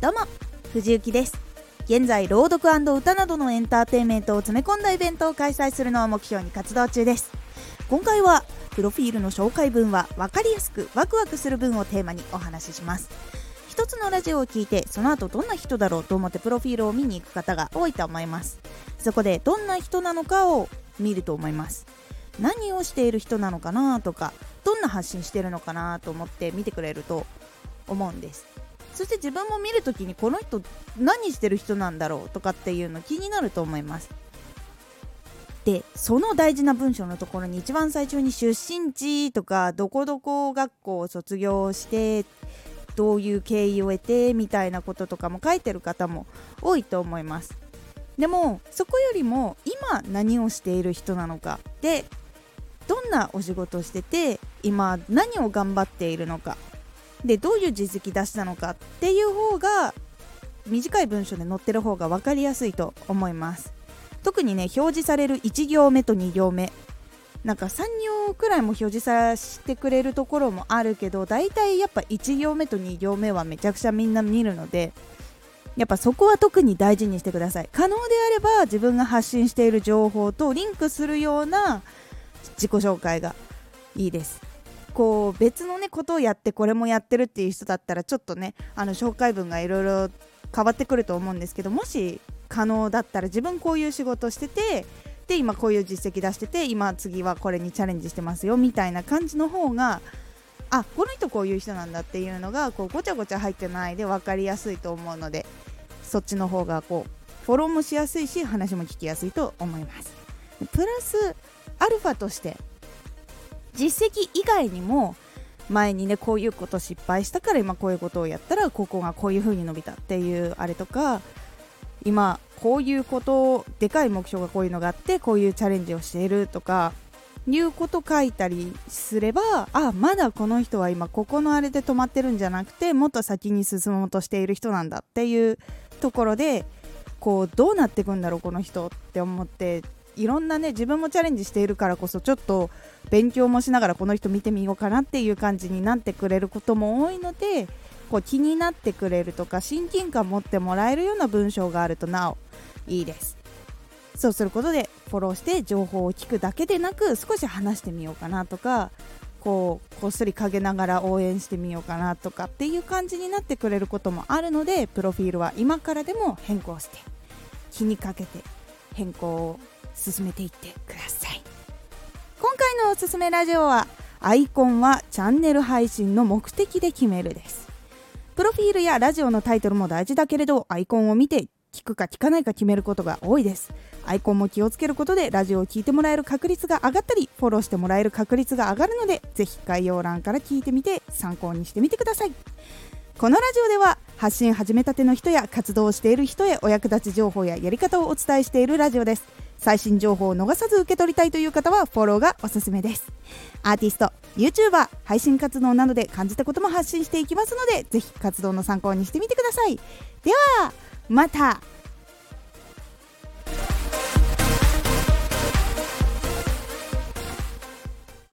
どうも藤幸です。現在朗読歌などのエンターテインメントを詰め込んだイベントを開催するのを目標に活動中です。今回はプロフィールの紹介文は分かりやすくワクワクする文をテーマにお話しします。一つのラジオを聞いてその後どんな人だろうと思ってプロフィールを見に行く方が多いと思います。そこでどんな人なのかを見ると思います。何をしている人なのかなとかどんな発信してるのかなと思って見てくれると思うんです。そして自分も見るときにこの人何してる人なんだろうとかっていうの気になると思います。でその大事な文章のところに一番最初に出身地とかどこどこ学校を卒業してどういう経緯を得てみたいなこととかも書いてる方も多いと思います。でもそこよりも今何をしている人なのか。でどんなお仕事をしてて今何を頑張っているのか。でどういう実績出したのかっていう方が短い文章で載ってる方が分かりやすいと思います。特にね表示される1行目と2行目。なんか3行くらいも表示させてくれるところもあるけど大体やっぱ1行目と2行目はめちゃくちゃみんな見るのでやっぱそこは特に大事にしてください。可能であれば自分が発信している情報とリンクするような自己紹介がいいです。こう別のねことをやってこれもやってるっていう人だったらちょっとねあの紹介文がいろいろ変わってくると思うんですけどもし可能だったら自分こういう仕事しててで今こういう実績出してて今次はこれにチャレンジしてますよみたいな感じの方があこの人こういう人なんだっていうのがこうごちゃごちゃ入ってないで分かりやすいと思うのでそっちの方がこうフォローもしやすいし話も聞きやすいと思います。プラスアルファとして実績以外にも前にねこういうこと失敗したから今こういうことをやったらここがこういう風に伸びたっていうあれとか今こういうことでかい目標がこういうのがあってこういうチャレンジをしているとかいうこと書いたりすればあまだこの人は今ここのあれで止まってるんじゃなくてもっと先に進もうとしている人なんだっていうところでこうどうなっていくんだろうこの人って思っていろんなね自分もチャレンジしているからこそちょっと勉強もしながらこの人見てみようかなっていう感じになってくれることも多いのでこう気になってくれるとか親近感持ってもらえるような文章があるとなおいいです。そうすることでフォローして情報を聞くだけでなく少し話してみようかなとかこうこっそり陰ながら応援してみようかなとかっていう感じになってくれることもあるのでプロフィールは今からでも変更して気にかけて変更を進めていってください。今回のおすすめラジオはアイコンはチャンネル配信の目的で決めるです。プロフィールやラジオのタイトルも大事だけれどアイコンを見て聞くか聞かないか決めることが多いです。アイコンも気をつけることでラジオを聴いてもらえる確率が上がったりフォローしてもらえる確率が上がるのでぜひ概要欄から聞いてみて参考にしてみてください。このラジオでは発信始めたての人や活動している人へお役立ち情報ややり方をお伝えしているラジオです。最新情報を逃さず受け取りたいという方はフォローがおすすめです。アーティスト YouTuber 配信活動などで感じたことも発信していきますのでぜひ活動の参考にしてみてください。ではまた